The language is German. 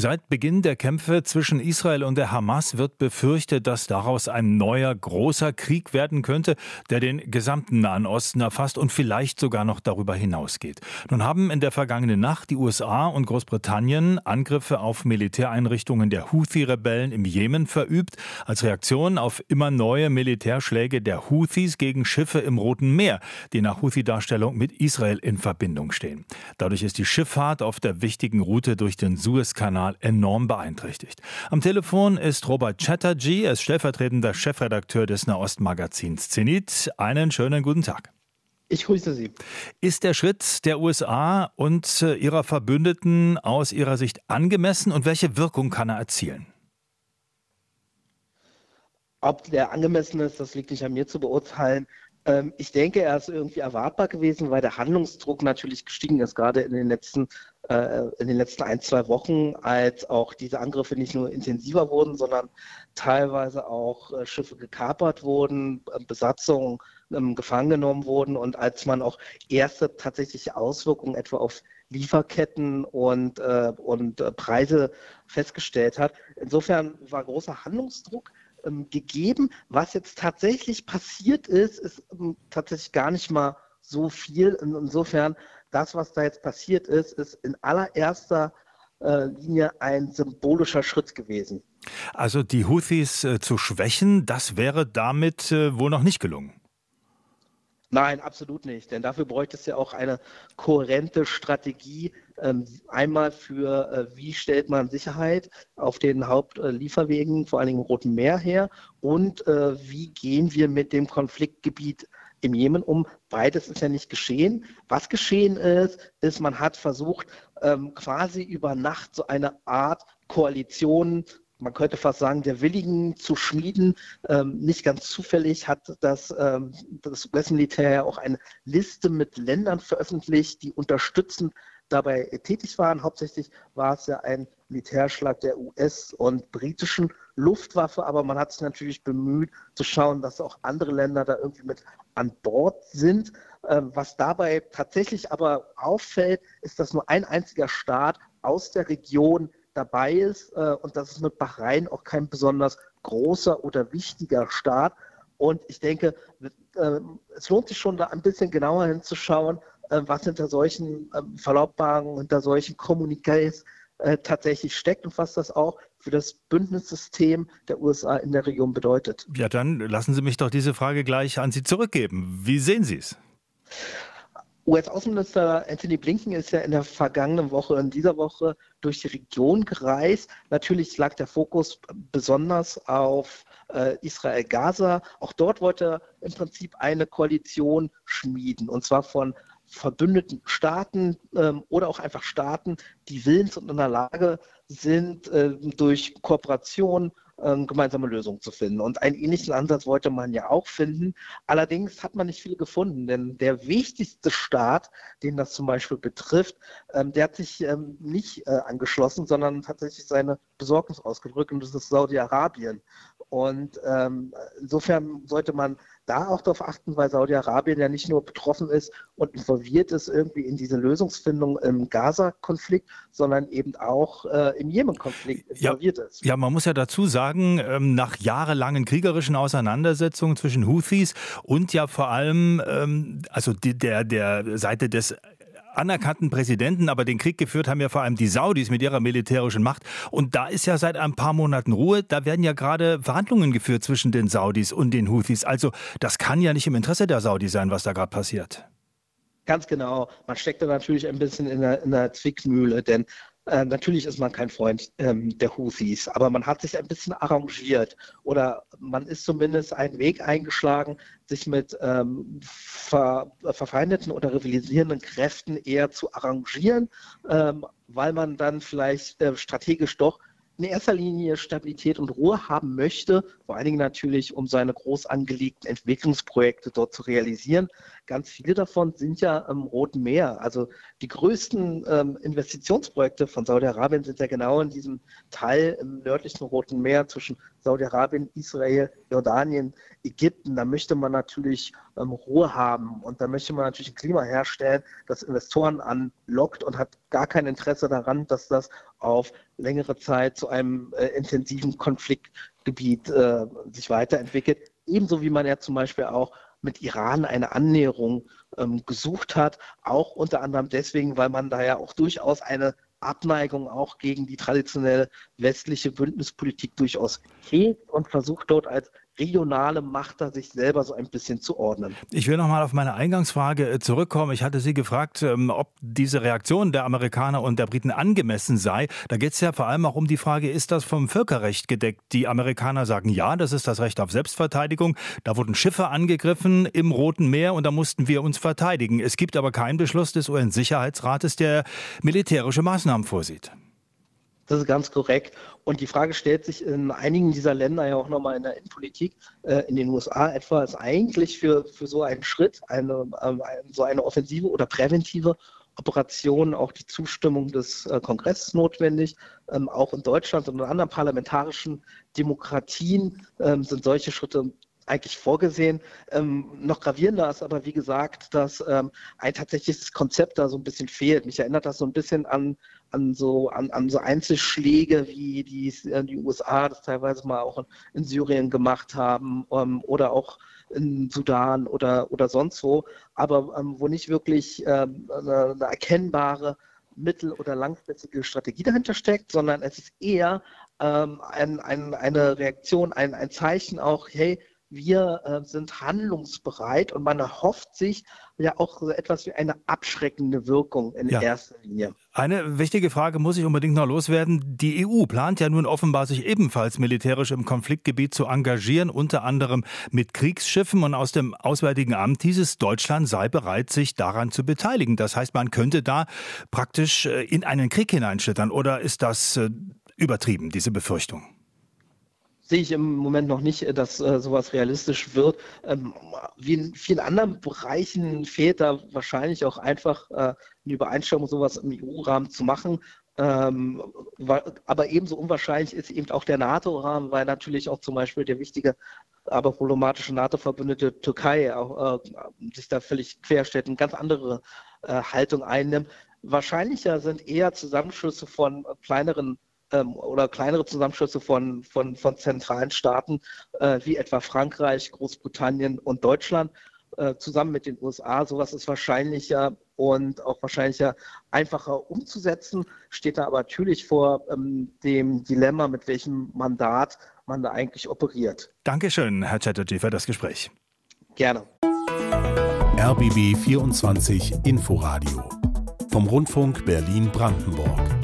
Seit Beginn der Kämpfe zwischen Israel und der Hamas wird befürchtet, dass daraus ein neuer großer Krieg werden könnte, der den gesamten Nahen Osten erfasst und vielleicht sogar noch darüber hinausgeht. Nun haben in der vergangenen Nacht die USA und Großbritannien Angriffe auf Militäreinrichtungen der Houthi-Rebellen im Jemen verübt, als Reaktion auf immer neue Militärschläge der Houthis gegen Schiffe im Roten Meer, die nach Houthi-Darstellung mit Israel in Verbindung stehen. Dadurch ist die Schifffahrt auf der wichtigen Route durch den Suezkanal enorm beeinträchtigt. Am Telefon ist Robert Chatterjee, er ist stellvertretender Chefredakteur des Nahostmagazins Zenit. Einen schönen guten Tag. Ich grüße Sie. Ist der Schritt der USA und äh, ihrer Verbündeten aus Ihrer Sicht angemessen und welche Wirkung kann er erzielen? Ob der angemessen ist, das liegt nicht an mir zu beurteilen. Ähm, ich denke, er ist irgendwie erwartbar gewesen, weil der Handlungsdruck natürlich gestiegen ist, gerade in den letzten, äh, in den letzten ein, zwei Wochen, als auch diese Angriffe nicht nur intensiver wurden, sondern teilweise auch äh, Schiffe gekapert wurden, äh, Besatzungen ähm, gefangen genommen wurden und als man auch erste tatsächliche Auswirkungen etwa auf Lieferketten und, äh, und Preise festgestellt hat. Insofern war großer Handlungsdruck ähm, gegeben. Was jetzt tatsächlich passiert ist, ist ähm, tatsächlich gar nicht mal so viel. insofern, das, was da jetzt passiert ist, ist in allererster äh, Linie ein symbolischer Schritt gewesen. Also die Houthis äh, zu schwächen, das wäre damit äh, wohl noch nicht gelungen. Nein, absolut nicht. Denn dafür bräuchte es ja auch eine kohärente Strategie. Ähm, einmal für, äh, wie stellt man Sicherheit auf den Hauptlieferwegen, vor allen Dingen im Roten Meer her, und äh, wie gehen wir mit dem Konfliktgebiet im Jemen um. Beides ist ja nicht geschehen. Was geschehen ist, ist, man hat versucht, ähm, quasi über Nacht so eine Art Koalition man könnte fast sagen, der Willigen zu schmieden. Ähm, nicht ganz zufällig hat das, ähm, das US-Militär ja auch eine Liste mit Ländern veröffentlicht, die unterstützend dabei tätig waren. Hauptsächlich war es ja ein Militärschlag der US- und britischen Luftwaffe, aber man hat sich natürlich bemüht zu schauen, dass auch andere Länder da irgendwie mit an Bord sind. Ähm, was dabei tatsächlich aber auffällt, ist, dass nur ein einziger Staat aus der Region dabei ist. Äh, und das ist mit Bahrain auch kein besonders großer oder wichtiger Staat. Und ich denke, äh, es lohnt sich schon da ein bisschen genauer hinzuschauen, äh, was hinter solchen äh, Verlautbarungen, hinter solchen Kommuniqués äh, tatsächlich steckt und was das auch für das Bündnissystem der USA in der Region bedeutet. Ja, dann lassen Sie mich doch diese Frage gleich an Sie zurückgeben. Wie sehen Sie es? US-Außenminister Anthony Blinken ist ja in der vergangenen Woche, in dieser Woche durch die Region gereist. Natürlich lag der Fokus besonders auf äh, Israel-Gaza. Auch dort wollte er im Prinzip eine Koalition schmieden, und zwar von verbündeten Staaten ähm, oder auch einfach Staaten, die willens und in der Lage sind, äh, durch Kooperation ähm, gemeinsame Lösungen zu finden. Und einen ähnlichen Ansatz wollte man ja auch finden. Allerdings hat man nicht viel gefunden, denn der wichtigste Staat, den das zum Beispiel betrifft, ähm, der hat sich ähm, nicht äh, angeschlossen, sondern tatsächlich seine Besorgnis ausgedrückt und das ist Saudi-Arabien. Und ähm, insofern sollte man da auch darauf achten, weil Saudi-Arabien ja nicht nur betroffen ist und involviert ist irgendwie in diese Lösungsfindung im Gaza-Konflikt, sondern eben auch äh, im Jemen-Konflikt involviert ja, ist. Ja, man muss ja dazu sagen, ähm, nach jahrelangen kriegerischen Auseinandersetzungen zwischen Houthis und ja vor allem ähm, also die, der, der Seite des anerkannten Präsidenten, aber den Krieg geführt haben ja vor allem die Saudis mit ihrer militärischen Macht. Und da ist ja seit ein paar Monaten Ruhe. Da werden ja gerade Verhandlungen geführt zwischen den Saudis und den Houthis. Also das kann ja nicht im Interesse der Saudis sein, was da gerade passiert. Ganz genau. Man steckt da natürlich ein bisschen in der, in der Zwickmühle, denn äh, natürlich ist man kein Freund ähm, der Houthis, aber man hat sich ein bisschen arrangiert oder man ist zumindest einen Weg eingeschlagen, sich mit ähm, ver verfeindeten oder rivalisierenden Kräften eher zu arrangieren, ähm, weil man dann vielleicht äh, strategisch doch in erster Linie Stabilität und Ruhe haben möchte, vor allen Dingen natürlich, um seine groß angelegten Entwicklungsprojekte dort zu realisieren. Ganz viele davon sind ja im Roten Meer. Also die größten ähm, Investitionsprojekte von Saudi-Arabien sind ja genau in diesem Teil im nördlichen Roten Meer zwischen Saudi-Arabien, Israel, Jordanien, Ägypten. Da möchte man natürlich ähm, Ruhe haben und da möchte man natürlich ein Klima herstellen, das Investoren anlockt und hat gar kein Interesse daran, dass das auf längere Zeit zu einem äh, intensiven Konfliktgebiet äh, sich weiterentwickelt. Ebenso wie man ja zum Beispiel auch mit Iran eine Annäherung ähm, gesucht hat, auch unter anderem deswegen, weil man da ja auch durchaus eine Abneigung auch gegen die traditionelle westliche Bündnispolitik durchaus hegt und versucht dort als regionale Macht da sich selber so ein bisschen zu ordnen. Ich will noch mal auf meine Eingangsfrage äh, zurückkommen. Ich hatte Sie gefragt, ähm, ob diese Reaktion der Amerikaner und der Briten angemessen sei. Da geht es ja vor allem auch um die Frage, ist das vom Völkerrecht gedeckt? Die Amerikaner sagen ja, das ist das Recht auf Selbstverteidigung. Da wurden Schiffe angegriffen im Roten Meer und da mussten wir uns verteidigen. Es gibt aber keinen Beschluss des UN-Sicherheitsrates, der militärische Maßnahmen vorsieht. Das ist ganz korrekt. Und die Frage stellt sich in einigen dieser Länder ja auch nochmal in der Innenpolitik, äh, in den USA etwa, ist eigentlich für, für so einen Schritt, eine, ähm, so eine offensive oder präventive Operation auch die Zustimmung des äh, Kongresses notwendig. Ähm, auch in Deutschland und in anderen parlamentarischen Demokratien ähm, sind solche Schritte eigentlich vorgesehen. Ähm, noch gravierender ist aber, wie gesagt, dass ähm, ein tatsächliches Konzept da so ein bisschen fehlt. Mich erinnert das so ein bisschen an, an, so, an, an so Einzelschläge, wie die, äh, die USA das teilweise mal auch in, in Syrien gemacht haben ähm, oder auch in Sudan oder, oder sonst wo, aber ähm, wo nicht wirklich ähm, eine, eine erkennbare mittel- oder langfristige Strategie dahinter steckt, sondern es ist eher ähm, ein, ein, eine Reaktion, ein, ein Zeichen auch, hey, wir äh, sind handlungsbereit und man erhofft sich ja auch so etwas wie eine abschreckende Wirkung in ja. erster Linie. Eine wichtige Frage muss ich unbedingt noch loswerden. Die EU plant ja nun offenbar, sich ebenfalls militärisch im Konfliktgebiet zu engagieren, unter anderem mit Kriegsschiffen. Und aus dem Auswärtigen Amt hieß es, Deutschland sei bereit, sich daran zu beteiligen. Das heißt, man könnte da praktisch äh, in einen Krieg hineinschlittern. Oder ist das äh, übertrieben, diese Befürchtung? Sehe ich im Moment noch nicht, äh, dass äh, sowas realistisch wird. Ähm, wie in vielen anderen Bereichen fehlt da wahrscheinlich auch einfach äh, eine Übereinstimmung, sowas im EU-Rahmen zu machen. Ähm, aber ebenso unwahrscheinlich ist eben auch der NATO-Rahmen, weil natürlich auch zum Beispiel der wichtige, aber problematische NATO-Verbündete Türkei auch, äh, sich da völlig querstellt und ganz andere äh, Haltung einnimmt. Wahrscheinlicher sind eher Zusammenschlüsse von kleineren ähm, oder kleinere Zusammenschlüsse von, von, von zentralen Staaten äh, wie etwa Frankreich, Großbritannien und Deutschland äh, zusammen mit den USA. Sowas ist wahrscheinlicher und auch wahrscheinlicher einfacher umzusetzen, steht da aber natürlich vor ähm, dem Dilemma, mit welchem Mandat man da eigentlich operiert. Dankeschön, Herr Chatterjee, für das Gespräch. Gerne. RBB 24 Inforadio vom Rundfunk Berlin-Brandenburg.